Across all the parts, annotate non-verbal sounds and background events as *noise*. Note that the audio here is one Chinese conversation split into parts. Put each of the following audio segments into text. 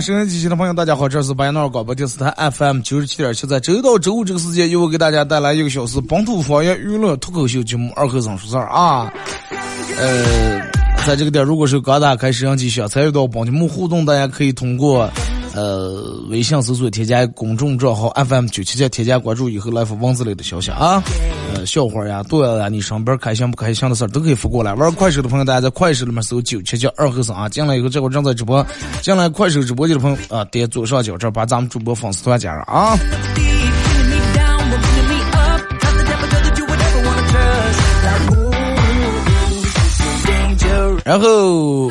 好了，收音机前的朋友，大家好，这是白闹广播电视台 FM 九十七点七，在周一到周五这个时间，由我给大家带来一个小时本土方言娱乐脱口秀节目《二和尚说事儿》啊。呃，在这个点，如果是刚打开摄像机想参与到帮节目互动，大家可以通过呃微信搜索添加公众账号 FM 九七七，添加关注以后来发文字类的消息啊。呃，笑话呀、段子呀，你上班开心不开心的事儿都可以发过来。玩快手的朋友，大家在快手里面搜九七七二和尚啊。进来以后，这会儿正在直播。进来快手直播间的朋友啊，点左上角这儿把咱们主播粉丝团加上啊。然后，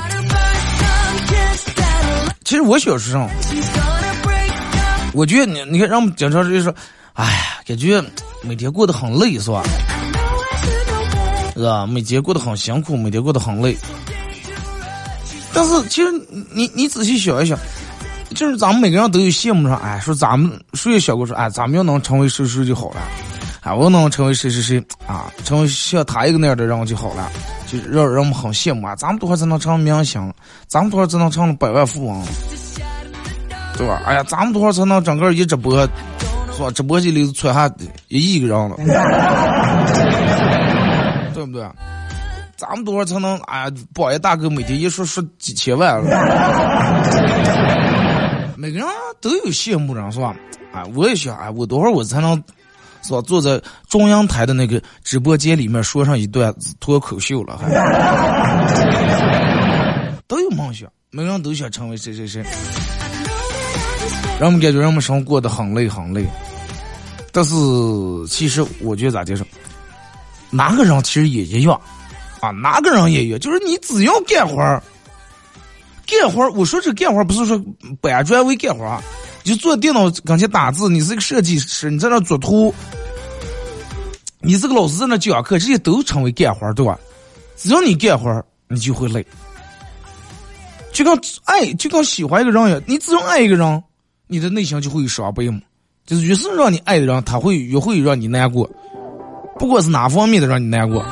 其实我小时候，我觉得你你看，让我们经常就说，哎呀，感觉每天过得很累，是吧？是吧？每天过得很辛苦，每天过得很累。但是其实你你仔细想一想，就是咱们每个人都有羡慕上，哎，说咱们谁也想过说，哎，咱们要能成为谁谁就好了，啊，我能成为谁谁谁啊，成为像他一个那样的人就好了，就让人们很羡慕啊。咱们多少才能成明星？咱们多少才能成百万富翁？对吧？哎呀，咱们多少才能整个一直播，是吧？直播间里窜下一亿个人了，*laughs* 对不对？咱们多少才能哎呀，榜一大哥每天一说说几千万了？每个人都有羡慕人是吧？哎，我也想哎，我多会儿我才能是吧？坐在中央台的那个直播间里面说上一段脱口秀了，还 *laughs* 都有梦想，每个人都想成为谁谁谁。让我们感觉让我们生活过得很累很累，但是其实我觉得咋介绍，哪个人其实也一样。啊，哪个人也一样，就是你只要干活儿，干活儿。我说这干活儿不是说搬砖为干活儿，就坐电脑跟前打字。你是个设计师，你在那作图，你是个老师在那讲课，这些都成为干活，对吧？只要你干活，你就会累。就跟爱，就跟喜欢一个人一样，你只要爱一个人，你的内心就会有伤悲嘛。就是越是让你爱的人，他会越会让你难过，不管是哪方面的让你难过。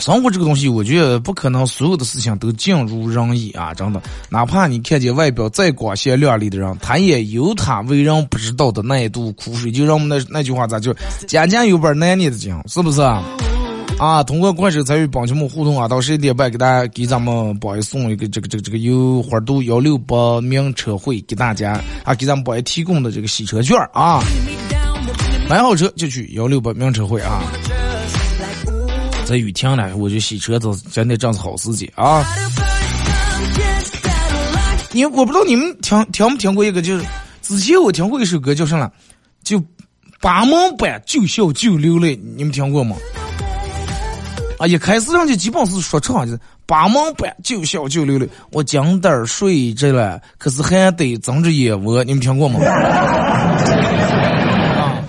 生活这个东西，我觉得不可能所有的事情都尽如人意啊！真的，哪怕你看见外表再光鲜亮丽的人，他也有他为人不知道的那一肚苦水。就让我们那那句话咋就家家有本难念的经，是不是啊？啊，通过快手参与帮节目互动啊，到十一点半给大家给咱们宝爷送一个这个这个这个由花都幺六八名车会给大家啊，给咱们宝爷提供的这个洗车券啊，买好车就去幺六八名车会啊。这雨停了，我就洗车子，真的正是好时机啊！你我不知道你们听听没听过一个，就是之前我听过一首歌，叫什么？就八门半就笑就流泪，你们听过吗？啊，一开始人家基本是说唱，就是八门半就笑就流泪。我今儿睡着了，可是还得睁着眼窝，你们听过吗？*laughs* 啊，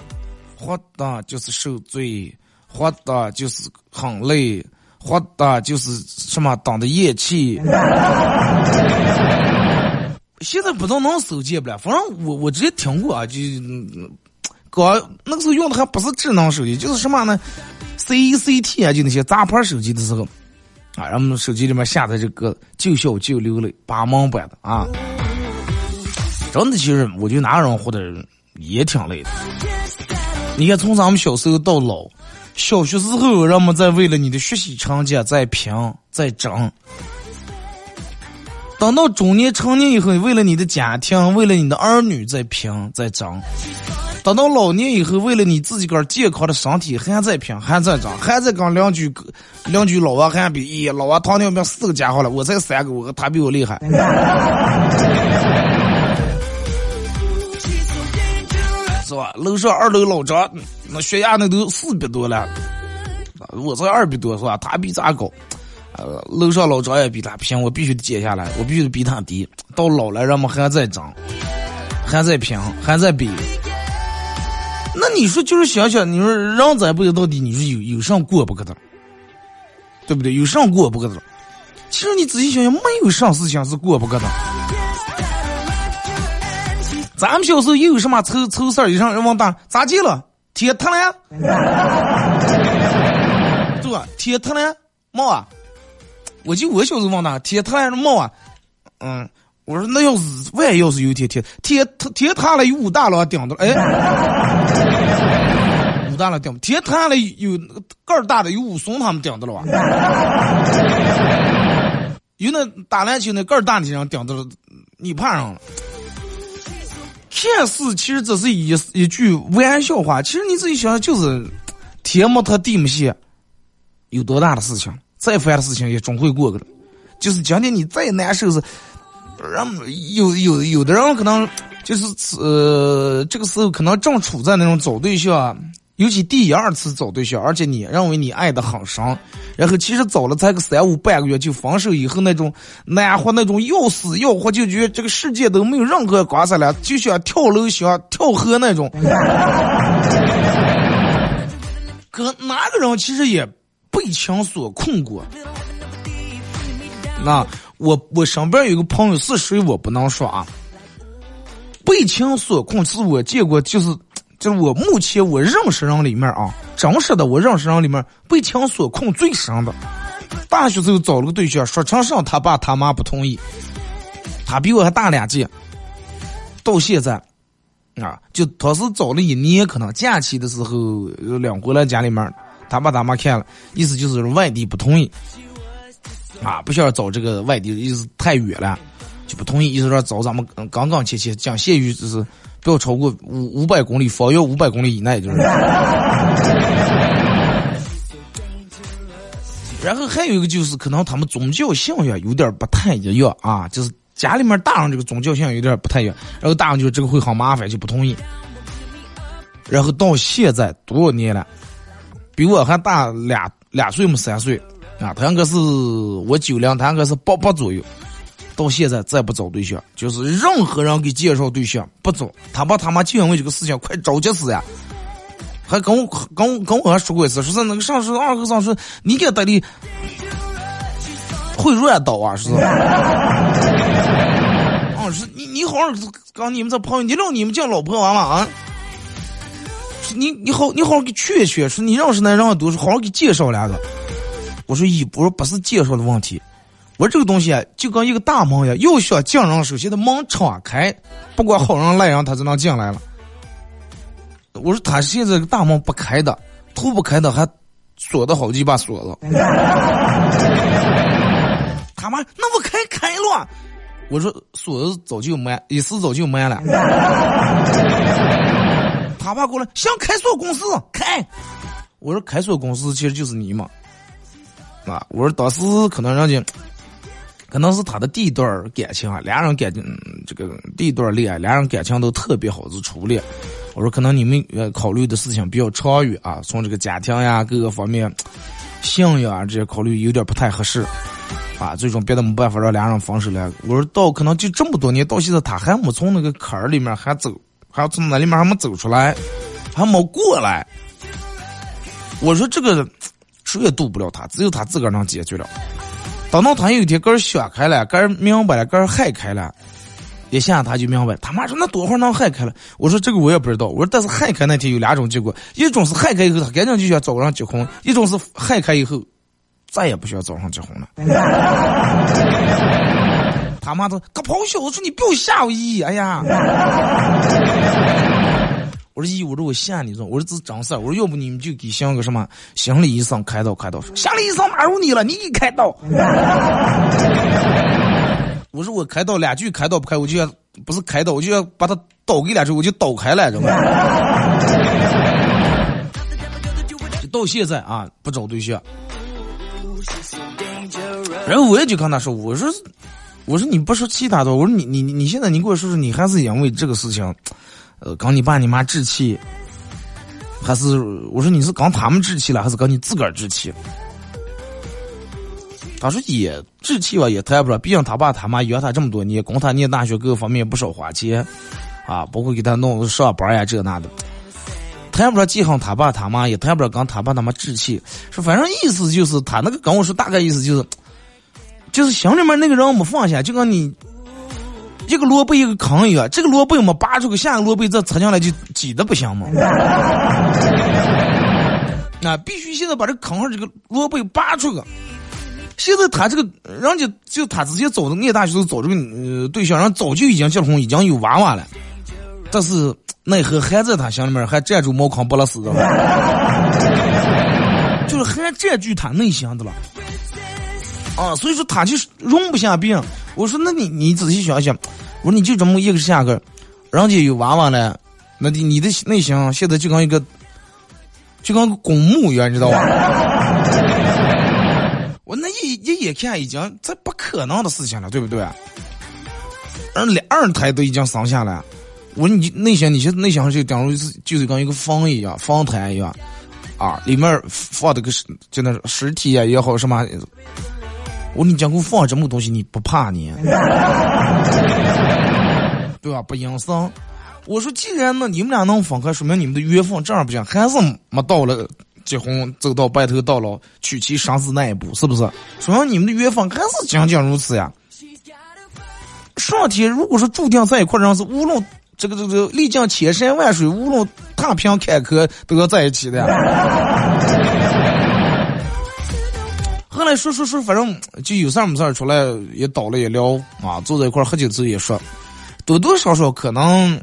活的就是受罪。活的就是很累，活的就是什么等的咽气。*laughs* 现在不知道能手机不了，反正我我之前听过啊，就搞那个时候用的还不是智能手机，就是什么呢？CCT 啊，就那些杂牌手机的时候啊，让我们手机里面下载这个就笑就流泪八毛版的啊。真的，其实我觉得哪个人活的也挺累的。你看，从咱们小时候到老。小学时候，人们在为了你的学习成绩在拼在争，等到中年成年以后，为了你的家庭，为了你的儿女在拼在争；等到老年以后，为了你自己个健康的身体，还在拼还在争，还在跟邻居邻居老王还比，咦，老王糖尿病四个家伙了，我才三个，我他比我厉害。是吧？楼上二楼老张，那血压那都四百多了，我才二百多是吧？他比咱高？呃，楼上老张也比他不行，我必须得减下来，我必须得比他低。到老了，人们还在涨，还在拼，还在比。那你说，就是想想，你说人这辈子到底你说有有上过不可的，对不对？有上过不可的。其实你仔细想想，没有啥事情是过不可的。咱们小时候又有什么凑凑事儿？一上人往大咋接了？铁塌了，*laughs* 对吧？铁塌了，冒啊！我就我小时候往大铁塌了冒啊！嗯，我说那要是万一要是有铁铁铁铁塌了有武大郎顶着，哎，武大郎顶，铁塌了有个儿大的有武松他们顶着了吧？有那打篮球那个儿大的人顶着了，你怕上了。看似其实这是一一句玩笑话，其实你自己想想，就是天没塌地没陷，有多大的事情，再烦的事情也总会过去的。就是今天你再难受是，人有有有的人可能就是呃这个时候可能正处在那种找对象。尤其第二次找对象，而且你认为你爱的很深，然后其实找了才个三五半个月就分手以后那种难活那种要死要活，就觉得这个世界都没有任何光彩了，就想跳楼想跳河那种。可哪个人其实也被情所困过？那我我身边有个朋友是谁我不能说啊。被情所困是我见过就是。就是我目前我认识人里面啊，真实的我认识人里面被情所困最深的。大学时候找了个对象，说成上他爸他妈不同意，他比我还大两届。到现在，啊，就他是找了一年，可能假期的时候两回来家里面，他爸他妈看了，意思就是外地不同意，啊，不需要找这个外地，意思太远了，就不同意，意思说找咱们刚刚切切，讲限于就是。不要超过五五百公里，方圆五百公里以内就是。*laughs* 然后还有一个就是，可能他们宗教信仰有点不太一样啊，就是家里面大人这个宗教信仰有点不太一样，然后大人就这个会很麻烦，就不同意。然后到现在多少年了，比我还大俩两岁么三岁啊，他应该是我九零，他应该是八八左右。到现在再不找对象，就是任何人给介绍对象不找，他爸他妈就因为这个事情快着急死呀！还跟我跟我跟我还说过一次，说是那个上次二哥上次你给他的会乱倒啊，是是？啊，*laughs* 是你你好好跟你们这朋友，你让你们叫老婆娃娃啊！你你好你好好给劝劝，说你认识那人多，说好好给介绍两个。我说一，我说不是介绍的问题。我这个东西啊，就跟一个大门一样，要想进人，首先的门敞开，不管好人赖人，他就能进来了。我说他现在大门不开的，头不开的，还锁的好几把锁子。他妈，那我开开了。我说锁子早就没，一时早就没了。他爸过来想开锁公司开，我说开锁公司其实就是你嘛。啊，我说当时可能人家。可能是他的第一段感情啊，俩人感情这个第一段恋爱，俩人感情都特别好，是初恋。我说可能你们呃考虑的事情比较长远啊，从这个家庭呀各个方面，信仰啊这些考虑有点不太合适，啊，最终别的没办法让俩人分手了。我说到可能就这么多年到现在，他还没从那个坎儿里面还走，还从那里面还没走出来，还没过来。我说这个谁也渡不了他，只有他自个儿能解决了。等到他有一天个儿想开了，个儿明白了，个儿害开了，一下他就明白。他妈说那多会儿能害开了？我说这个我也不知道。我说但是害开那天有两种结果，一种是害开以后他赶紧就想找人结婚，一种是害开以后再也不需要找上结婚了。*laughs* 他妈的，个咆哮！”我说你不要吓我姨，哎呀！我说姨，我说我吓你，说我说这是真事。我说要不你们就给像个什么心理医生开刀开刀。心理医生哪有你了？你给开刀。*laughs* 我说我开刀两句开刀不开，我就要不是开刀，我就要把他刀给两句，我就刀开了，知道吗？到现在啊，不找对象。然后我也就跟他说，我说，我说你不说其他的，我说你你你现在你给我说说，你还是因为这个事情，呃，跟你爸你妈置气，还是我说你是刚他们置气了，还是刚你自个儿置气？他说也置气吧，也谈不上，毕竟他爸他妈养他这么多年，供他念大学各个方面不少花钱，啊，包括给他弄上班呀这那的。谈不上记恨他爸他妈，也谈不上跟他爸他妈置气，说反正意思就是他那个跟我说大概意思就是，就是心里面那个人没放下，就跟你一个萝卜一个坑一样，这个萝卜没拔出去，下个萝卜再插进来就挤的不行吗？*laughs* 那必须现在把这坑上这个萝卜拔出去。现在他这个人家就他直接找的念大学都，找这个对象，人早就已经结婚，已经有娃娃了，但是。奈何还在他心里面还占住茅坑不拉屎的了，*laughs* 就是还占据他内心的了，啊，所以说他就是容不下别人。我说那你你仔细想想，我说你就这么一个下个，人家有娃娃了，那你你的内心现在就跟一个就跟个公墓一样，你知道吧？*laughs* 我那一一眼看已经这不可能的事情了，对不对？二两二胎都已经生下来。我说你内心，你现在内心就等于是就是跟一个房一样，房台一样，啊，里面放的个就那尸体啊也好什么。我跟你讲给我放这么东西，你不怕你？*laughs* 对吧？不阴森。我说既然呢你们俩能分开，说明你们的缘分这样不行，还是没到了结婚走到白头到老娶妻生子那一步，是不是？说明你们的缘分还是仅仅如此呀。上天如果说注定在一块，人是无论。这个这个历经千山万水，无论踏平坎坷，都要在一起的。说说说，反正就有事儿没事儿出来也倒了也聊啊，坐在一块儿喝酒时候也说，多多少少可能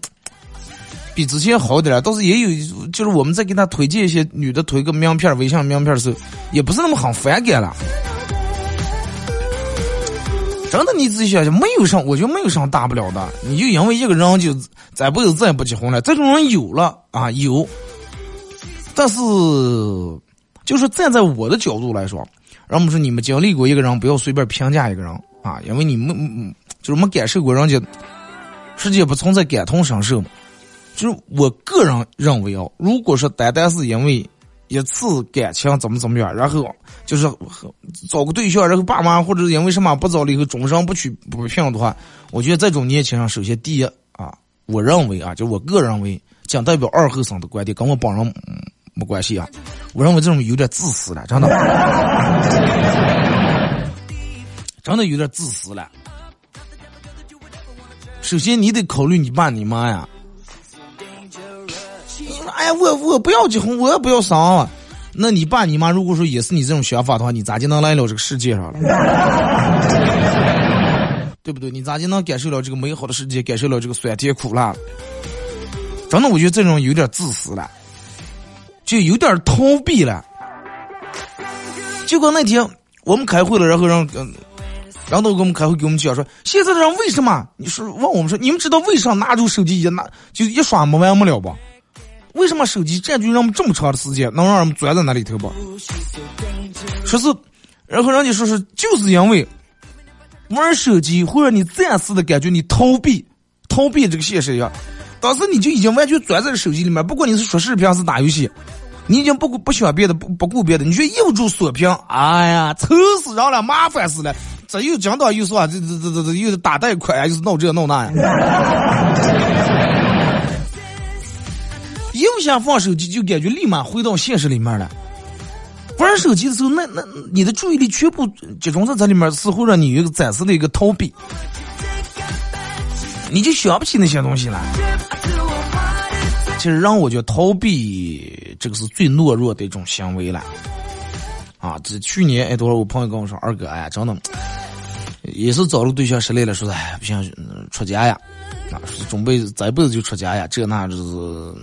比之前好点儿，倒是也有，就是我们在给他推荐一些女的推个名片、微信名片的时候，也不是那么很反感了。真的，你自己想想，没有什，我觉得没有什大不了的。你就因为一个人就再不走，再也不结婚了，这种人有了啊有。但是，就是站在我的角度来说，让我们说你们经历过一个人，不要随便评价一个人啊，因为你们就是没感受过人家，世界不存在感同身受嘛。就是我个人认为啊，如果说单单是因为。一次感情怎么怎么样，然后就是找个对象，然后爸妈或者因为什么不找了以后终身不娶不聘的话，我觉得这种年轻人首先第一啊，我认为啊，就我个人认为，仅代表二后生的观点，跟我本人没关系啊。我认为这种有点自私了，真的，*laughs* 真的有点自私了。首先你得考虑你爸你妈呀。哎呀，我我不要结婚，我也不要生啊。那你爸你妈如果说也是你这种想法的话，你咋就能来了这个世界上了？*laughs* 对不对？你咋就能感受了这个美好的世界，感受了这个酸甜苦辣？真的，我觉得这种有点自私了，就有点逃避了。结果那天我们开会了，然后让嗯，然后给我们开会，给我们讲说，现在的人为什么？你说问我们说，你们知道为啥拿出手机一拿就一刷没完没了不？为什么手机占据人们这么长的时间，能让人们钻在那里头不？说是，然后人家说是，就是因为玩手机会让你暂时的感觉你逃避，逃避这个现实一样。当时你就已经完全钻在手机里面，不管你是说视频还是打游戏，你已经不顾不想别的，不不顾别的，你就又住锁屏，哎呀，愁死人了，麻烦死了，这又讲到又说这这这这这又是打贷款，又是闹这闹那呀。*laughs* 又想放手机，就感觉立马回到现实里面了。玩手机的时候，那那你的注意力全部集中在这里面，似乎让你有一个暂时的一个逃避，你就想不起那些东西了。其实让我觉得逃避这个是最懦弱的一种行为了。啊，这去年哎，多少我朋友跟我说，二哥哎，真的也是找了对象失恋了，说哎不行，出家呀，啊，准备这一辈子就出家呀，这那就是。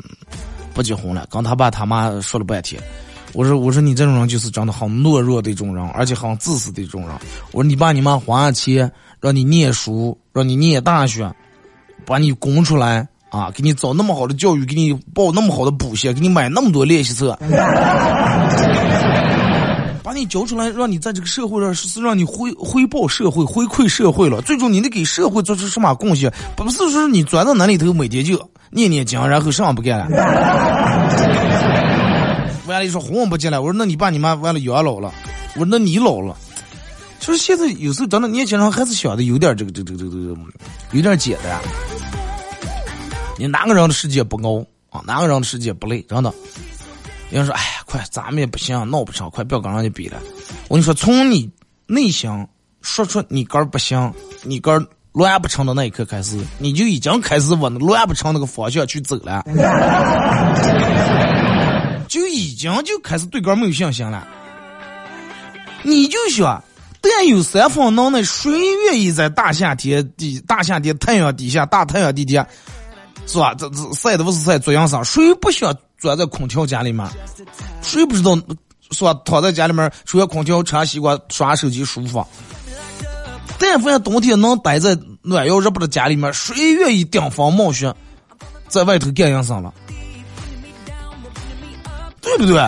不结婚了，跟他爸他妈说了半天。我说我说你这种人就是长得很懦弱的一种人，而且很自私的一种人。我说你爸你妈花钱让你念书，让你念大学，把你供出来啊，给你找那么好的教育，给你报那么好的补习，给你买那么多练习册，*laughs* 把你教出来，让你在这个社会上是让你回回报社会、回馈社会了。最终你得给社会做出什么贡献？不是说你钻到那里头，每天就念念经，然后什么不干了。*laughs* 完了，一说红不进来，我说那你爸你妈完了养老了，我说那你老了，就是现在有时候真的年轻人还是想的有点这个这个这个这个有点简单。你哪个人的世界不熬啊？哪个人的世界不累？真的。有人说，哎呀，快，咱们也不行，闹不成，快不要跟人家比了。我跟你说，从你内心说出你肝不行，你肝乱不成的那一刻开始，你就已经开始往乱不成那个方向去走了。就已经就开始对杆没有信心了。你就想，但有三分能耐，谁愿意在大夏天底大夏天太阳底下大太阳底下，是吧？这这晒的不是晒，做阳伞，谁不想钻在空调家里面？谁不知道是吧？躺在家里面，除了空调、吃西瓜、刷手机舒服。但凡冬天能待在暖要热不的家里面，谁愿意顶风冒雪在外头干阳伞了？对不对？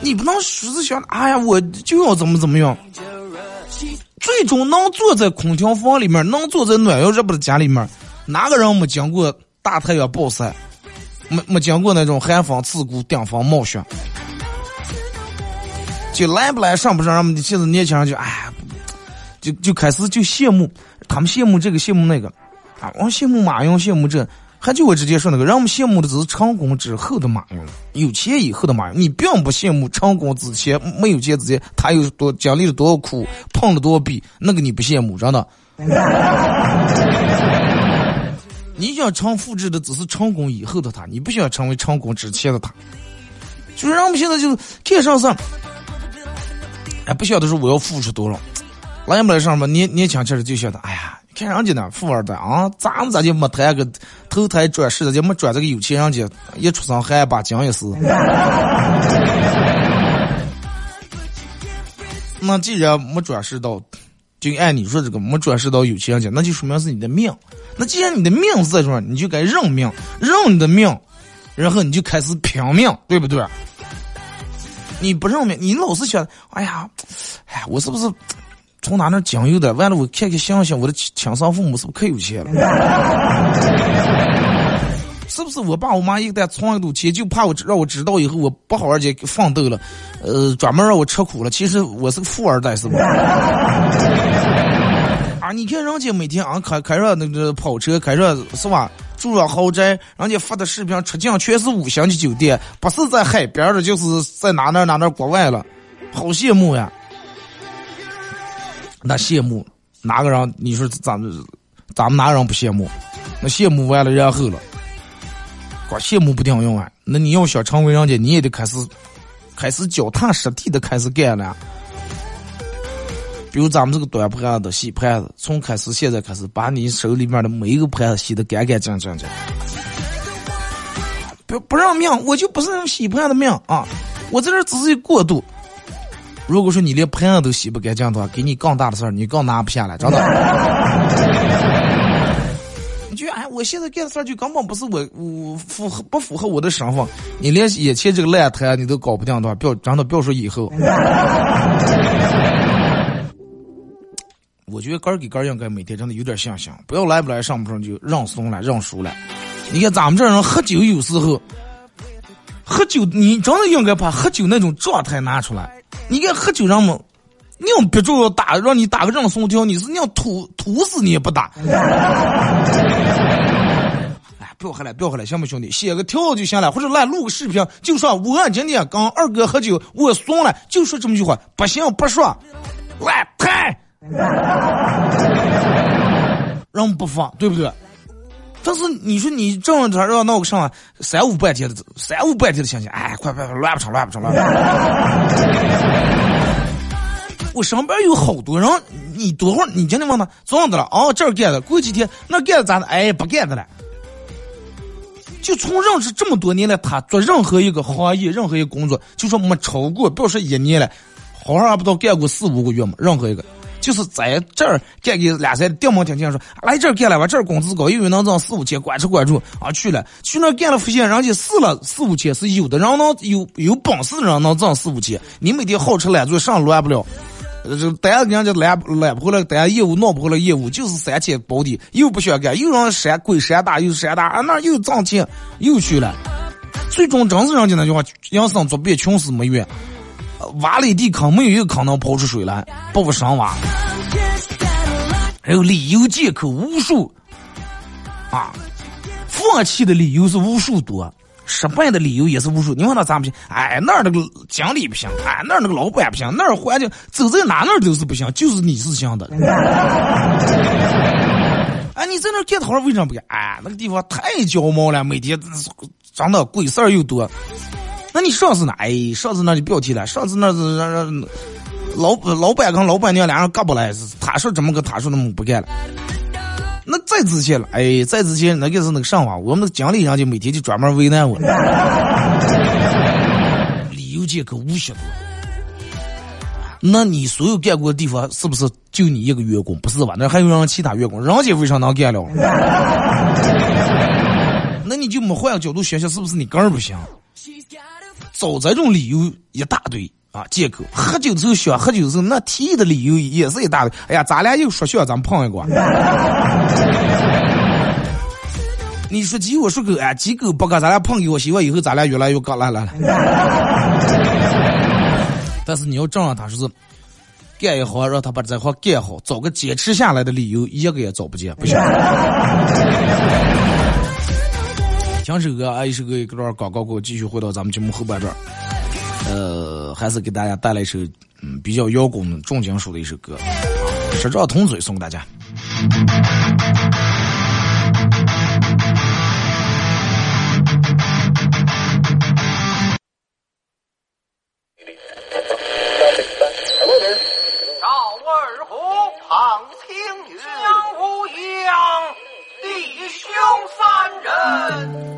你不能只是想，哎呀，我就要怎么怎么样。最终能坐在空调房里面，能坐在暖阳热不的家里面，哪个人没经过大太阳暴晒，没没经过那种寒风刺骨、顶风冒雪？就来不来，上不上，让我们现在年轻人就哎，就就开始就羡慕，他们羡慕这个羡慕那个，啊，我羡慕马云，羡慕这。还就我直接说那个，让我们羡慕的只是成功之后的马云，有钱以后的马云。你并不羡慕成功之前没有钱之前他有多经历了多少苦，碰了多少壁，那个你不羡慕，真的。*laughs* 你想成复制的只是成功以后的他，你不想成为成功之前的他。就是让我们现在就看上上，哎，不晓得说我要付出多少，来不来上吧？年年轻气就晓得，哎呀。看人家呢，富二代啊，咱们咋就没谈个投胎转世的，就没转这个有钱人家，一出生还把奖也是。*laughs* 那既然没转世到，就按你说这个没转世到有钱人家，那就说明是你的命。那既然你的命是在这，你就该认命，认你的命，然后你就开始拼命，对不对？你不认命，你老是想，哎呀，哎，我是不是？从哪那讲有的，完了我看看想想，我的亲生父母是不是可有钱了？*laughs* 是不是我爸我妈一旦存一赌钱，就怕我让我知道以后我不好好去奋斗了，呃，专门让我吃苦了。其实我是个富二代，是不？*laughs* 啊，你看人家每天啊开开着那个跑车，开着是吧？住着豪宅，人家发的视频出镜全是五星级酒店，不是在海边的，就是在哪哪哪哪国外了，好羡慕呀！那羡慕哪个人？你说咱们咱们哪个人不羡慕？那羡慕完了然后了，光羡慕不顶用啊！那你要想成为人家，你也得开始开始脚踏实地的开始干了。比如咱们这个端盘子、洗盘子，从开始现在开始，把你手里面的每一个盘子洗得干干净净的。不不让命，我就不是那种洗盘的命啊！我在这只是过渡。如果说你连盆子都洗不干净的话，给你更大的事儿，你更拿不下来，真的。*laughs* 你就哎，我现在干的事儿就根本不是我我符合不符合我的身份，你连眼前这个烂摊你都搞不定的话，不要真的不要说以后。*laughs* 我觉得杆给杆应该每天真的有点信心，不要来不来上不上就认怂了认输了。你看咱们这人喝酒有时候，喝酒你真的应该把喝酒那种状态拿出来。你看喝酒人们，硬憋住打，让你打个认怂条，你是硬吐吐死你也不打。*laughs* 哎，不要喝了，不要喝了，行不兄弟？写个条就行了，或者来录个视频，就说我今天跟二哥喝酒，我怂了，就说这么句话，不行不说，来拍，*laughs* 人不放，对不对？但是你说你这样他让闹个上三五百天的三五百天的心情，哎，快快快，乱不成，乱不成，乱不成。*laughs* 我身边有好多人，你多会儿，你今天问他怎样的了？哦，这儿干的，过几天那干的咋的？哎，不干的了。就从认识这么多年来，他做任何一个行业，任何一个工作，就说没超过，不要说一年了，好像还不到干过四五个月嘛。任何一个，就是在这儿干个俩三，掉毛听听说来这儿干了吧，这儿工资高，因为能挣四五千，管吃管住。啊去了，去那干了发现人家试了。四五千是有的人能有有本事的人能挣四五千，你每天好吃懒做上乱不了。这大家人家揽揽不回来，大家业务弄不回来，业务就是三千保底，又不想干，又让山鬼山大又山大，啊那又挣钱又去了，最终真是人家那句话，养生作弊，穷死没缘，挖了一地坑，没有一个坑能刨出水来，不生娃，还有理由借口无数，啊，放弃的理由是无数多。失败的理由也是无数，你问他咋不行？哎，那儿那个经理不行，哎，那儿那个老板不行，那儿环境走在哪那儿都是不行，就是你是行的。哎，你在那儿干活为什么不干？哎，那个地方太焦毛了，每天真的鬼事儿又多。那你上次呢？哎，上次那就不要提了，上次那是让让老老板跟老板娘俩人干不来，他说怎么个，他说那么不干了。那再之前了，哎，再之前那个是那个上网，我们的经理人就每天就专门为难我，理由借口无限多。那你所有干过的地方是不是就你一个员工？不是吧？那还有让其他员工，人家为啥能干了？那你就没换个角度想想，是不是你个人不行？找这种理由一大堆。啊，借口喝酒的时候想喝酒的时，那提议的理由也是一大堆。哎呀，咱俩又说笑，咱们碰一个。*laughs* 你说鸡，我说狗，哎，鸡狗不干，咱俩碰一个，希望以后咱俩越来越刚。来来来。但是你要正让他说是干一行，让他把这行干好，找个坚持下来的理由，一个也找不见，不行。听首歌，啊，一首歌一段广告，给我继续回到咱们节目后半段。呃，还是给大家带来一首嗯比较摇滚、重金属的一首歌，《十兆同嘴》送给大家。赵二虎庞青云，江无恙，弟兄三人，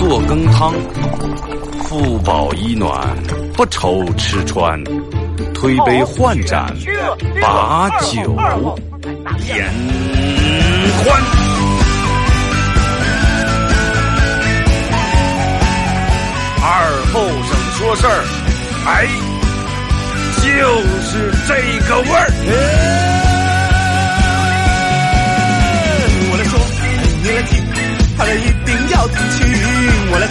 做羹汤，腹饱衣暖。不愁吃穿，推杯换盏，把酒言欢。二后生说事儿，哎，就是这个味儿。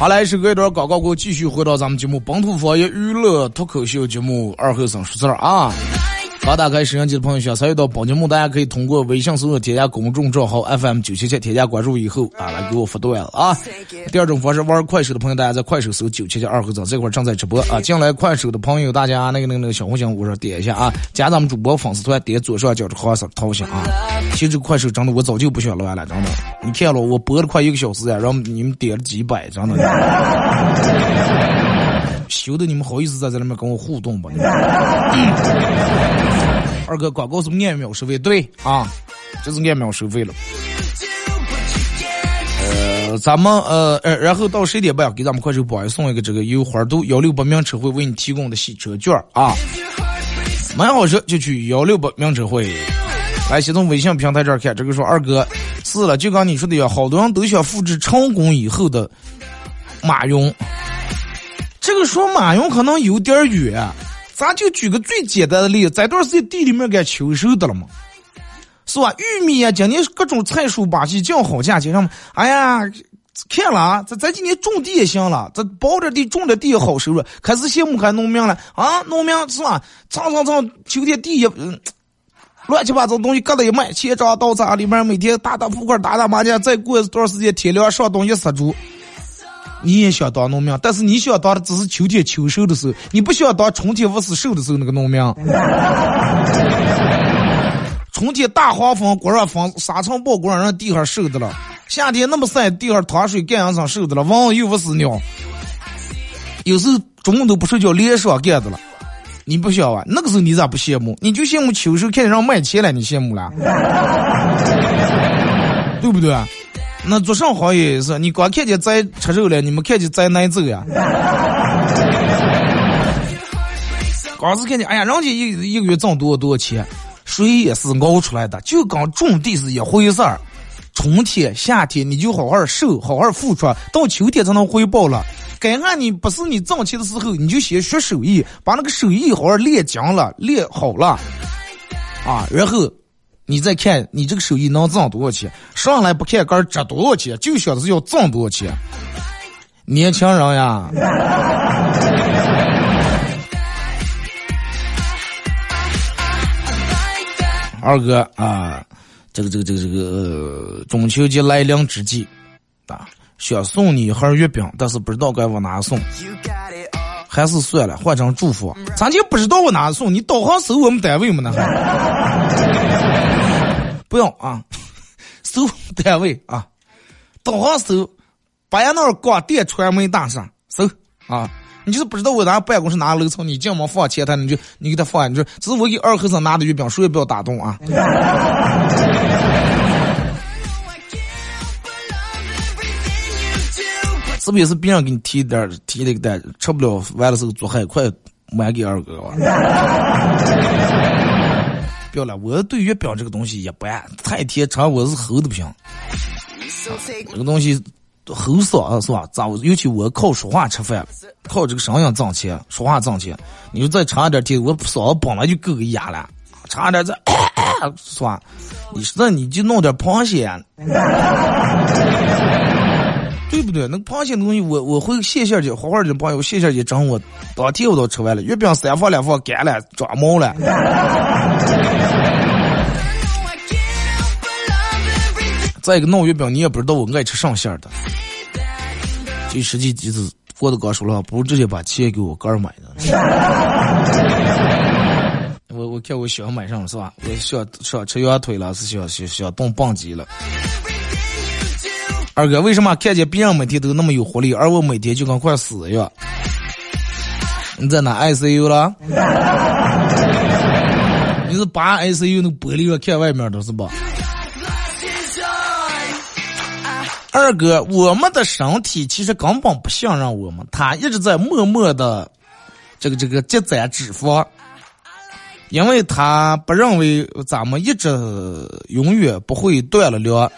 好，来是隔一段广告过后，继续回到咱们节目《本土方言娱乐脱口秀》节目二后生说事儿啊。刚打开摄像机的朋友，想参与到本节目，大家可以通过微信搜索添加公众账号 FM 九七七，添加关注以后啊，来给我发段子啊。第二种方式，玩快手的朋友，大家在快手搜九七七二后生这块正在直播啊。进来快手的朋友，大家那个那个那个小红心，我说点一下啊，加咱们主播粉丝团，点左上角的黄色头像啊。其实这个快手真的，我早就不想玩了，真的。你看了我播了快一个小时呀，然后你们点了几百，真的。*laughs* *laughs* *laughs* 羞的你们好意思在这里面跟我互动吧？二哥，广告是按秒收费，对啊，就是按秒收费了。呃，咱们呃呃，然后到十点半给咱们快手宝爷送一个这个由花都幺六八名车会为你提供的洗车券啊。买好车就去幺六八名车会。来，先从微信平台这儿看，这个说二哥是了，就刚你说的一样，好多人都想复制成功以后的马云。这个说马云可能有点远，咱就举个最简单的例子，这段时间地里面该秋收的了嘛，是吧？玉米啊，今年各种菜蔬把戏降好价钱，上，哎呀，看了啊，咱咱今年种地也行了，这包着地种的地好收入，开始羡慕看农民了啊，农民是吧？蹭蹭蹭秋天地也。乱七八糟东西搁了一卖，钱庄到厂里面每天打打扑克、打打麻将，再过一段时间天凉上东西杀猪。你也想当农民，但是你想当的只是秋天秋收的时候，你不想当春天不是收的时候那个农民。*laughs* 春天大黄蜂果上风沙尘暴锅让地上收的了，夏天那么晒，地上淌水干上收的了，蚊又不死鸟。有时候中午都不睡觉，连上干的了。你不想啊？那个时候你咋不羡慕？你就羡慕秋收看见让卖钱了，你羡慕了，对不对？那做上行业也是，你光看见宰吃肉了，你没看见宰奶走呀？*laughs* 光是看见，哎呀，人家一一个月挣多多少钱，水也是熬出来的，就跟种地是一回事儿。春天、夏天你就好好瘦，好好付出，到秋天才能回报了。该按你不是你挣钱的时候，你就先学手艺，把那个手艺好好练精了，练好了，啊，然后你再看你这个手艺能挣多少钱。上来不看杆值多少钱，就想着是要挣多少钱。年轻人呀，二哥啊，这个这个这个这个中秋节来临之际，啊。想送你一盒月饼，但是不知道该往哪送，还是算了，换成祝福。咱就不知道往哪送，你导航搜我们单位嘛？那还 *laughs* 不用啊，*laughs* 搜单位啊，导航搜八爷那儿广电传媒大厦，搜啊，你就是不知道我咱办公室哪楼层，你进门放前台，你就你给他放，你说这是我给二和尚拿的月饼，谁也不要打动啊。*laughs* 是不是是别人给你提点提那个单，吃不了完了时候做海快买给二哥吧？*laughs* 不要了，我对月饼这个东西一般，太甜尝我是齁的不行。这个东西齁爽是吧？咋？尤其我靠说话吃饭，靠这个声音挣钱，说话挣钱。你说再尝一点甜，我嗓子本来就够个哑了，尝点再 *coughs* 是吧？你说你就弄点螃蟹。对不对？那螃蟹的东西，我我会谢谢去，好好的朋友谢谢去整我，当天我都吃完了。月饼三放两放干了，抓毛了。*laughs* 再一个弄月饼，你也不知道我爱吃上馅的。这实际就是郭德纲说了，不如直接把钱给我哥买的。*laughs* 我我看我想买上了是吧？我想想吃羊腿了，是想想想动棒极了。二哥，为什么看见别人每天都那么有活力，而我每天就跟快死一样？你在哪 ICU 了？你是扒 ICU 那玻璃看外面的是吧？二哥，我们的身体其实根本不信任我们，他一直在默默的这个这个积攒脂肪，因为他不认为咱们一直永远不会断了粮。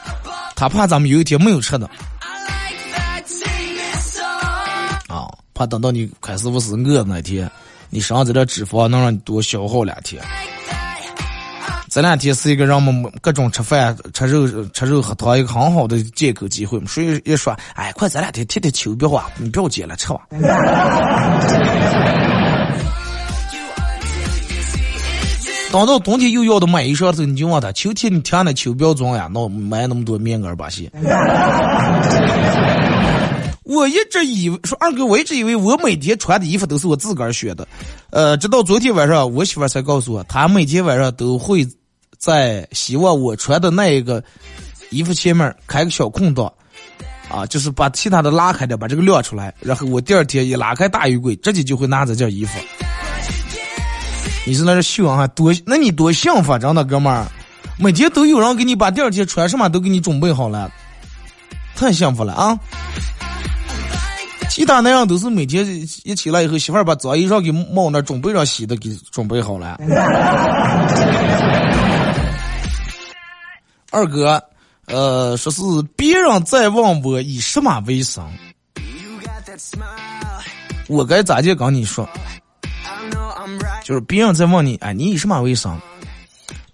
他怕咱们有一天没有吃的，啊，怕等到你开始不是饿那天，你身上这点脂肪能让你多消耗两天。这两天是一个让我们各种吃饭、吃肉、吃肉喝汤一个很好的借口机会嘛所以一说，哎，快这两天贴贴秋别花，你不要接了，吃吧。等到冬天又要的买衣裳的时候，你就问他：秋天你听那秋膘装呀，那买那么多棉袄把戏。*laughs* 我一直以为说二哥，我一直以为我每天穿的衣服都是我自个儿选的，呃，直到昨天晚上，我媳妇才告诉我，她每天晚上都会在希望我穿的那一个衣服前面开个小空档，啊，就是把其他的拉开点，把这个晾出来，然后我第二天一拉开大衣柜，直接就会拿这件衣服。你是那是秀啊，多，那你多幸福，真的哥们儿，每天都有人给你把第二天穿什么都给你准备好了，太幸福了啊！其他那样都是每天一起来以后，媳妇儿把脏衣裳给往那准备上洗的，给准备好了。*laughs* 二哥，呃，说是别人在问我以什么为生。我该咋地跟你说？就是别人在问你，哎，你以什么为生？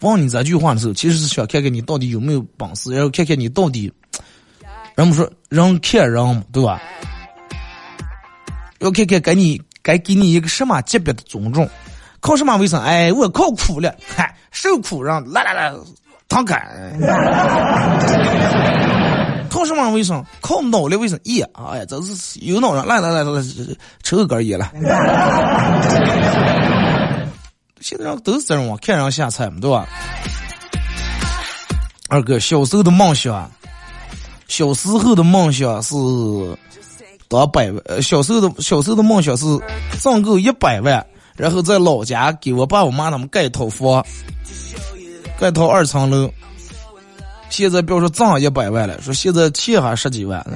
问你这句话的时候，其实是想看看你到底有没有本事，然后看看你到底。人们说人看人，对吧？要看看给你该给你一个什么级别的尊重。靠什么为生？哎，我靠苦了，嗨，受苦让来来来，躺开。靠什么为生？靠脑力为生？耶！哎呀，真是有脑人，来来来来，抽根烟了。*laughs* 现在人都是这种看人下菜嘛，对吧？二哥，小时候的梦想，小时候的梦想是当百万。呃，小时候的小时候的梦想是挣够一百万，然后在老家给我爸我妈他们盖套房，盖套二层楼。现在不要说挣一百万了，说现在欠还十几万。*laughs*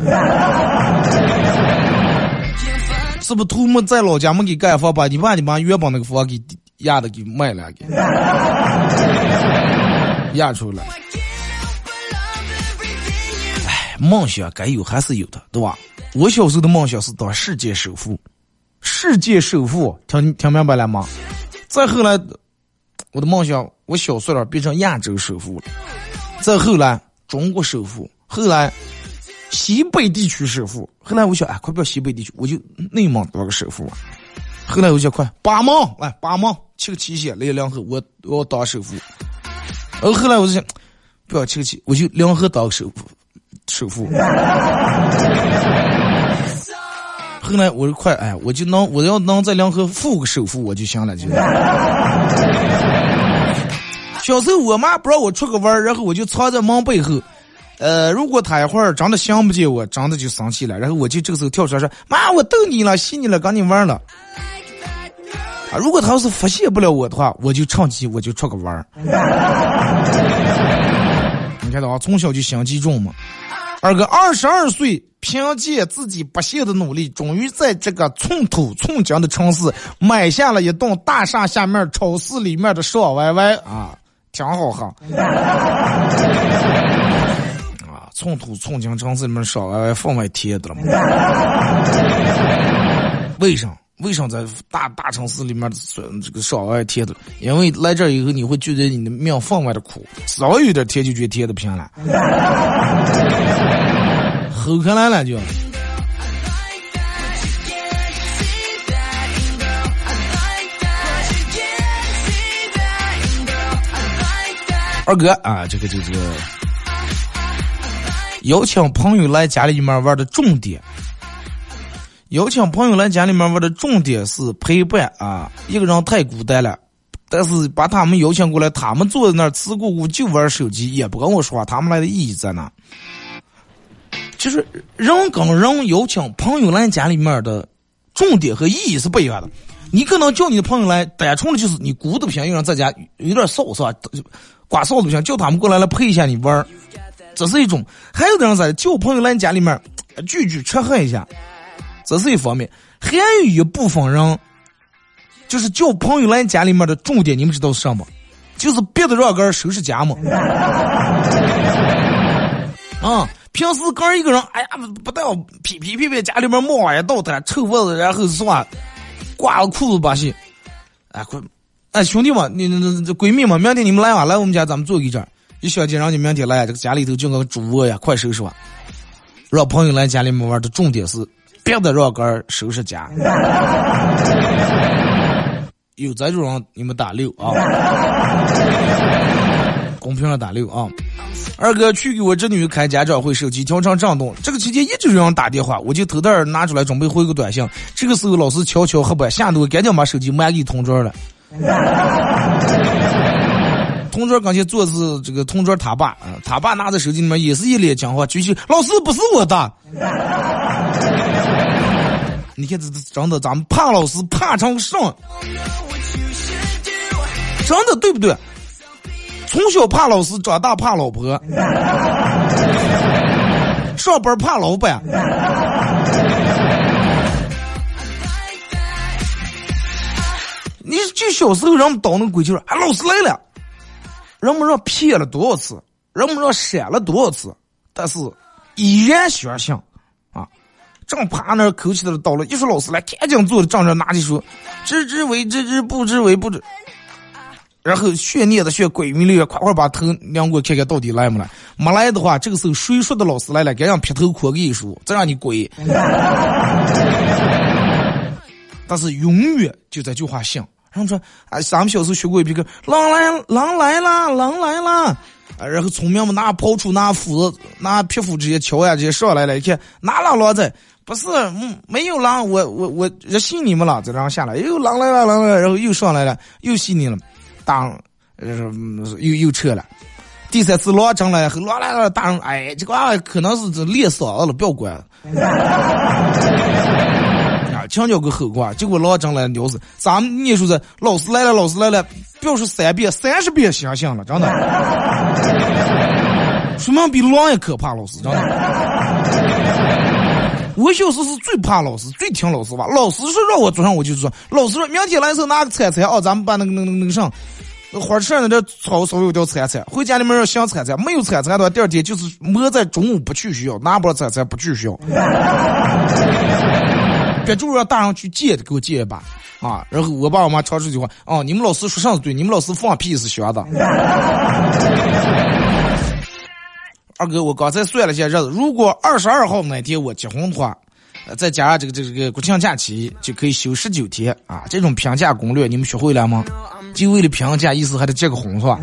是不图没在老家没给盖房，把你爸你妈原本那个房给压的给卖了，给 *laughs* 压出来。哎，梦想该有还是有的，对吧？我小时候的梦想是当世界首富，世界首富，听听明白了吗？再后来，我的梦想，我小岁了变成亚洲首富了。再后来，中国首富；后来，西北地区首富；后来，我想，哎，快不要西北地区，我就内蒙当个首富。后来我想，快八毛来八毛，七个七线来两河，我我要当首富。然后后来我就想，不要七个七，我就两河当个首富，首富。后来我就快，哎，我就能，我要能在两河富个首富，我就行了，就。小时候，我妈不让我出个弯儿，然后我就藏在门背后。呃，如果她一会儿真的想不见我，真的就生气了，然后我就这个时候跳出来说：“妈，我逗你了，戏你了，跟你玩了。”啊，如果她要是发现不了我的话，我就趁机我就出个弯儿。*laughs* 你看到啊，从小就心机重嘛。二哥二十二岁，凭借自己不懈的努力，终于在这个寸土寸金的城市买下了一栋大厦下面超市里面的爽歪歪啊。挺好哈，*laughs* 啊，寸土寸金城市里面少歪歪放外贴的了吗？*laughs* 为啥？为啥在大大城市里面这个烧歪歪贴的？因为来这以后你会觉得你的命分外的苦，稍微有点贴就觉得贴的偏了，*laughs* 吼开来了就。二哥啊，这个这个邀请朋友来家里面玩的重点，邀请朋友来家里面玩的重点是陪伴啊，一个人太孤单了。但是把他们邀请过来，他们坐在那儿吃果果就玩手机，也不跟我说话，他们来的意义在哪？就是人跟人邀请朋友来家里面的重点和意义是不一样的。你可能叫你的朋友来，单纯的就是你孤独不行，有人在家有点骚是吧？刮臊子不行，叫他们过来来陪一下你玩儿，这是一种；还有的人在叫朋友来你家里面聚聚吃喝一下，这是一方面；还有一部分人，就是叫朋友来你家里面的重点，你们知道是什么？就是别的让个人收拾家嘛。*laughs* 啊，平时个人一个人，哎呀，不但要屁屁屁屁，家里面猫也倒腾，臭袜子，然后是吧，挂个裤子把戏，哎快。哎，兄弟们，你那那这闺蜜们，明天你们来吧，来我们家咱们坐一阵。一小姐让你明天来，这个家里头就个主卧呀，快收拾吧。让朋友来家里面玩的重点是别的让个收拾家。有这种人你们打六啊，公屏上打六啊。二哥去给我侄女开家长会，手机调成震动，这个期间一直有人打电话，我就偷偷拿出来准备回个短信。这个时候老师悄悄黑板，吓得我赶紧把手机买给同桌了。同桌刚才坐的是这个同桌他爸，他爸拿着手机里面也是一脸讲话，举起老师不是我的。*laughs* 你看这这真的，咱们怕老师怕成什么？真的对不对？从小怕老师，长大怕老婆，*laughs* 上班怕老板。*laughs* 你就小时候人们捣那个鬼，就是啊，老师来了，人们让骗了多少次，人们让闪了多少次，但是依然相信啊，正趴那儿口起来了倒了，一说老师来，赶紧坐的站着拿起书，知之为知之，不知为不知。然后学念的学鬼迷了，快快把头量过看看到底来没来。没来的话，这个时候谁说的老师来了，该让劈头阔给你说，再让你跪。*laughs* 但是永远就这句话像。然后说啊，咱们小时候学过一个狼来狼来了，狼来了。啊，然后村民们拿刨出拿斧子拿皮斧直接敲呀，直接上来了。一看哪狼狼在？不是，嗯，没有狼，我我我热信你们了，再然后下来又狼来了，狼来了，然后又上来了，又信你了。当，又又撤了。第三次狼上来，狼来了，大人，哎，这个娃可能是这练嗓子了，不要管。*laughs* 啊，强调个后果，结果狼上来尿死。咱们念书是老师来了，老师来了，表示三遍、三十遍相信了，真的。*laughs* 什么比狼也可怕，老师真的。我小时候是最怕老师，最听老师话。老师说让我做上，我就做。老师说明天来的时候拿个铲铲哦，咱们把那个那个那个上花车那点草稍微有点铲铲。回家里面要想铲铲，没有铲铲的话，第二天就是摸在中午不去学校，拿不着铲铲不去学校。*laughs* 别就让大人去借，给我借一把啊！然后我爸我妈吵出句话：哦，你们老师说啥子对？你们老师放屁是学的。二哥，我刚才算了一下日子，如果二十二号那天我结婚的话，再加上这个这个这个国庆假期，就可以休十九天啊！这种评价攻略你们学会了吗？就为了评价，意思还得结个婚是吧？*laughs*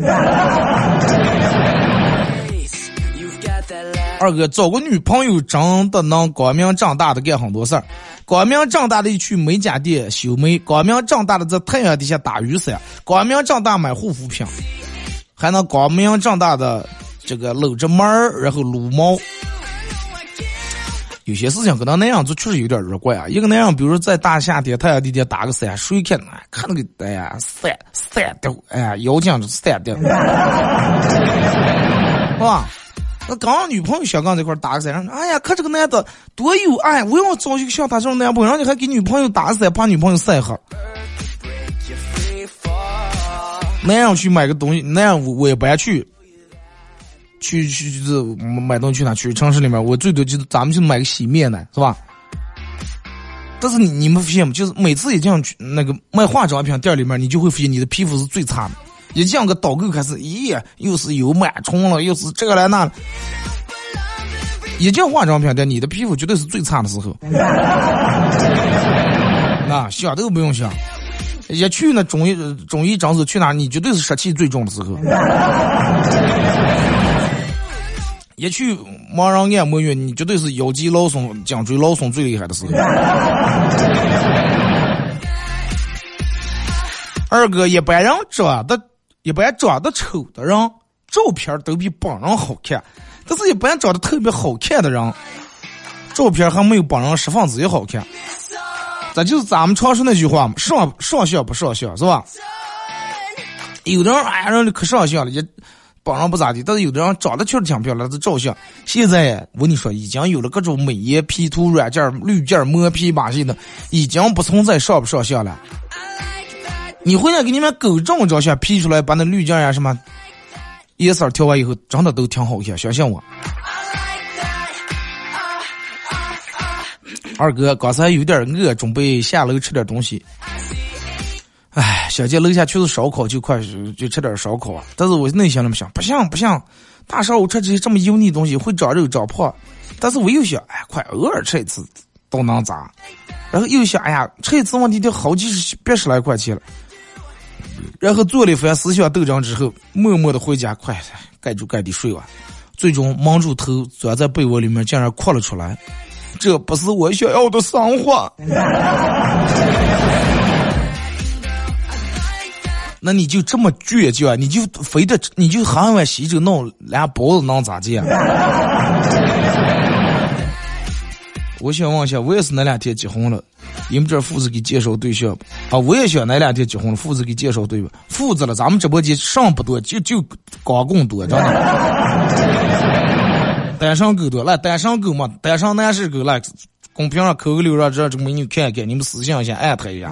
二哥找个女朋友真的能光明正大的干很多事儿，光明正大的去美甲店修眉，光明正大的在太阳底下打雨伞，光明正大买护肤品，还能光明正大的。这个搂着门儿，然后撸猫，有些事情可能那样做确实有点儿怪啊。一个那样，比如说在大夏天太阳底下打个伞，谁看看那个哎呀伞伞掉，哎呀腰间就散掉，*laughs* 是吧？那刚女朋友小刚这块打个伞，哎呀，看这个男的多有爱，我要找一个像他这种男朋友，然后你还给女朋友打伞，怕女朋友晒黑。那样去买个东西，那样我我也不爱去。去去去买东西去哪？去城市里面，我最多就是咱们就买个洗面奶，是吧？但是你你们发现吗？就是每次一进去那个卖化妆品店里面，你就会发现你的皮肤是最差的。一进个导购开始，咦，又是有螨虫了，又是这个来那。一进化妆品店，你的皮肤绝对是最差的时候。那想都不用想，一去那中医中医诊所去哪？你绝对是湿气最重的时候。一去盲人按摩院，你绝对是腰肌劳损、颈椎劳损最厉害的时候。*laughs* 二哥，一般人长得一般长得丑的人，照片都比本人好看；但是，一般长得特别好看的人，照片还没有本人十分之一好看。这就是咱们常说那句话嘛：上上相不上相，是吧？有的人哎呀，人可上相了，也。本人不咋地，但是有的人长得确实挺漂亮，是照相。现在我跟你说，已经有了各种美颜 P 图软件、滤镜、磨皮把戏的，已经不存在上不上相了。你回来给你们狗这么照相 P 出来，把那滤镜呀什么颜色调完以后，真的都挺好看，相信我。二哥刚才有点饿，准备下楼吃点东西。哎，小姐楼下去是烧烤，就快就吃点烧烤啊！但是我内心那么想，不行不行，大上午吃这些这么油腻东西会长肉长胖。但是我又想，哎，快偶尔吃一次都能咋？然后又想，哎呀，吃一次问题得好几十、百十来块钱了。然后做了一番思想斗争之后，默默的回家，快盖住盖地睡吧。最终蒙住头，钻在被窝里面，竟然哭了出来。这不是我想要的生活。*laughs* 那你就这么倔强，你就非得你就喊完西周弄俩包子能咋地？*laughs* 我想问一下，我也是那两天结婚了，你们这父子给介绍对象啊？我也想那两天结婚了，父子给介绍对吧？父子了，咱们直播间上不多，就就光棍多，*laughs* 真的。单身狗多，来单身狗嘛，单身男士狗来，公屏上扣个六，让这这美女看一看，你们私信一下艾特一下。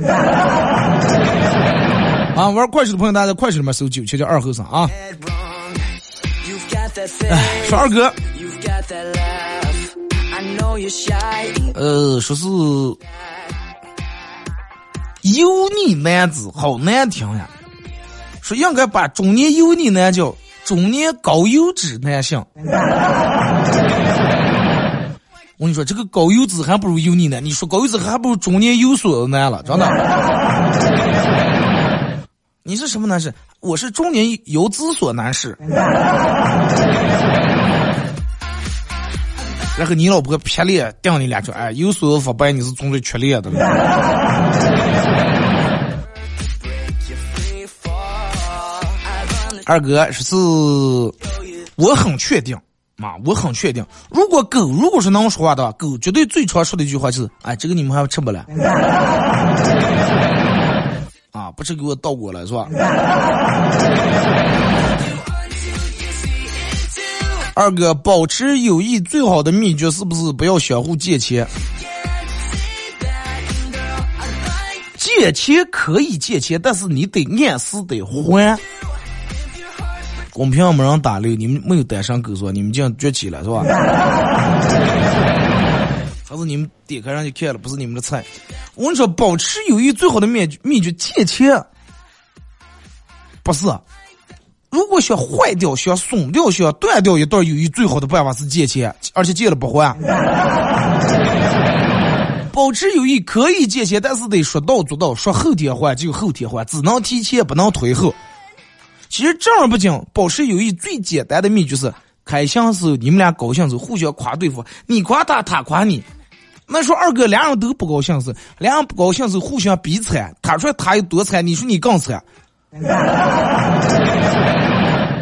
啊，玩快手的朋友，大家在快手里面搜九七叫二后生啊。哎，说二哥，呃，说是油腻男子，好难听呀。说应该把中年油腻男叫中年高油脂男性。我跟你说，这个高油脂还不如油腻男。你说高油脂还不如中年有所男了，真的。你是什么男士？我是中年游资所男士。然后你老婆撇脸顶你两句，哎，有所发白，你是中最缺脸的了。二哥是，我很确定。妈，我很确定，如果狗如果是能说话的话，狗绝对最常说的一句话就是：“哎，这个你们还吃不了。”啊，不是给我倒过来是吧？*laughs* 二哥，保持友谊最好的秘诀是不是不要相互借钱？借钱可以借钱，但是你得按时得还。公屏上没人打六，你们没有单身狗说，你们这样崛起了是吧？*laughs* *laughs* 还是你们点开上去看了，不是你们的菜。我跟你说，保持友谊最好的秘秘诀，借钱。不是，如果想坏掉、想松掉、想断掉一段友谊，最好的办法是借钱，而且借了不还。*laughs* 保持友谊可以借钱，但是得说到做到，说后天还就后天还，只能提前，不能推后。其实正儿八经保持友谊最简单的秘诀是：开心时候你们俩高兴时候互相夸对方，你夸他，他夸你。那说二哥俩人都不高兴是，俩人不高兴是互相比惨，他说他有多惨，你说你更惨。*laughs*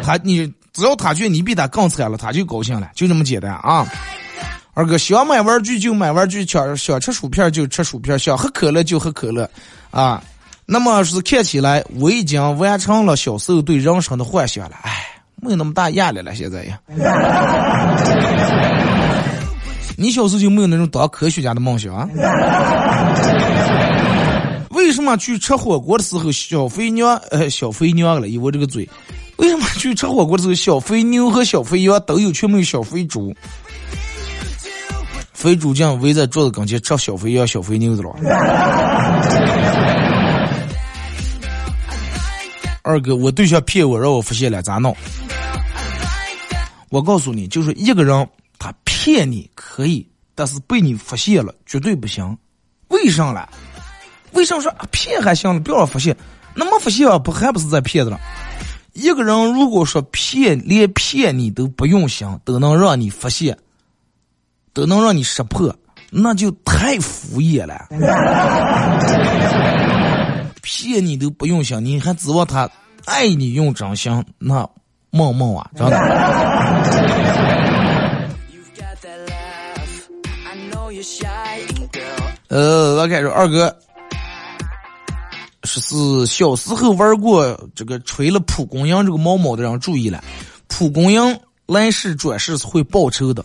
他你只要他觉得你比他更惨了，他就高兴了，就这么简单啊。二哥想买玩具就买玩具，想想吃薯片就吃薯片，想喝可乐就喝可乐，啊。那么是看起来我已经完成了小时候对人生的幻想了，哎，没有那么大压力了，现在呀。你小时候就没有那种当科学家的梦想啊？*laughs* 为什么去吃火锅的时候，小肥牛呃小肥牛了，以我这个嘴，为什么去吃火锅的时候，小肥牛和小肥羊都有，却没有小肥猪？肥猪匠围在桌子跟前吃小肥羊、小肥牛的了。*laughs* 二哥，我对象骗我，让我发现了，咋弄？我告诉你，就是一个人他骗你可以，但是被你发现了绝对不行。为啥了？为啥说骗还行了，不要发现？那么发现，不还不是在骗子了？一个人如果说骗，连骗你都不用想，都能让你发现，都能让你识破，那就太敷衍了。*laughs* 骗你都不用想，你还指望他爱你用真心？那梦梦啊，真的。呃，我感觉二哥说是小时候玩过这个吹了蒲公英这个毛毛的人注意了，蒲公英来世转世是会报仇的，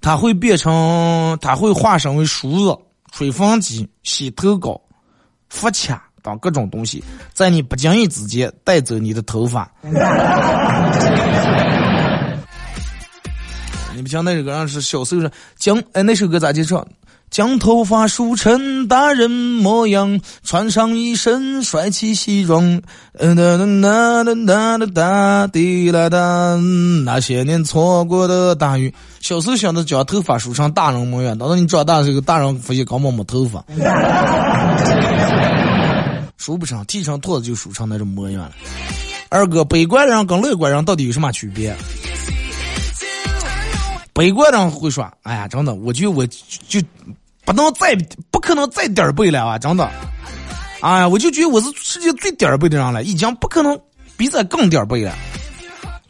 它会变成，它会化身为梳子、吹风机、洗头膏、发卡。等各种东西，在你不经意之间带走你的头发。*laughs* 你不像那首歌是小时候说将哎那首歌咋介绍？将头发梳成大人模样，穿上一身帅气西装。嗯哒哒哒哒哒哒滴啦哒，那些年错过的大雨。小时候想着将头发梳成大人模样，等到你长大这个大人发现根本没头发。梳不成，剃成秃子就梳成那种模样了。二哥，悲观人跟乐观人到底有什么区别？悲观人会说：“哎呀，真的，我觉得我就不能再不可能再点儿背了啊！真的，哎呀，我就觉得我是世界最点儿背的人了，已经不可能比这更点儿背了。”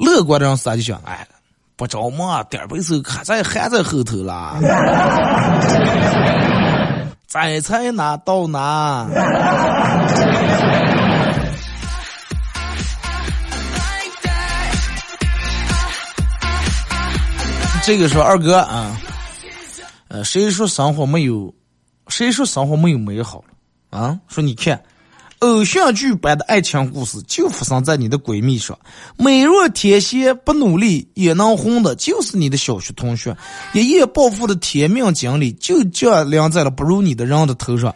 乐观的人啥就想：“哎，不着嘛，点儿背时候还在还在后头啦。”再猜哪到哪？这个说二哥啊，呃，谁说生活没有？谁说生活没有美好？啊，说你看，偶像剧般的爱情故事就发生在你的闺蜜上，美若天仙不努力也能红的，就是你的小学同学，一夜暴富的天命经历就降临在了不如你的人的头上，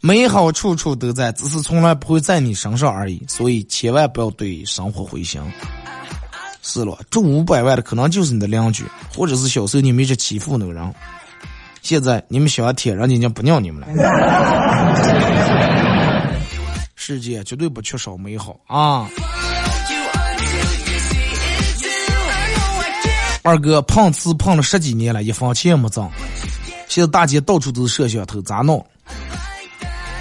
美好处处都在，只是从来不会在你身上而已。所以千万不要对生活灰心。是了，中五百万的可能就是你的邻居，或者是小时候你们一直欺负那个人，现在你们喜欢舔，人家已经不尿你们了。世界绝对不缺少美好啊！二哥胖次胖了十几年了，一分钱也没挣。现在大街到处都是摄像头，咋弄？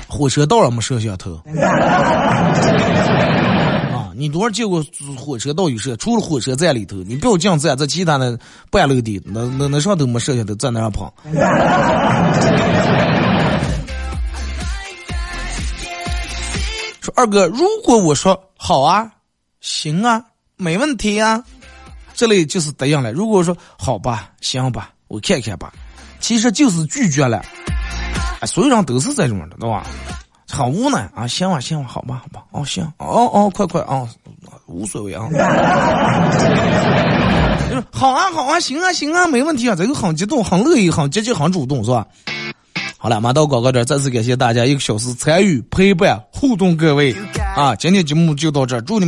火车道上没摄像头。你多少见过火车到有摄？除了火车站里头，你不要这样站，在其他的半楼的，那那那上头没摄像头，在那上胖。说二哥，如果我说好啊，行啊，没问题啊，这类就是答应了。如果说好吧，行吧，我看看吧，其实就是拒绝了。哎，所有人都是这种的，对吧？很无奈啊，行吧，行吧，好吧，好吧，哦，行，哦哦，快快啊，无所谓啊。*laughs* 好啊，好啊，行啊，行啊，没问题啊，这个很激动，很乐意，很积极，很主动，是吧？好了，马到广告这儿，再次感谢大家一个小时参与陪伴互动，各位啊，今天节目就到这儿，祝你们。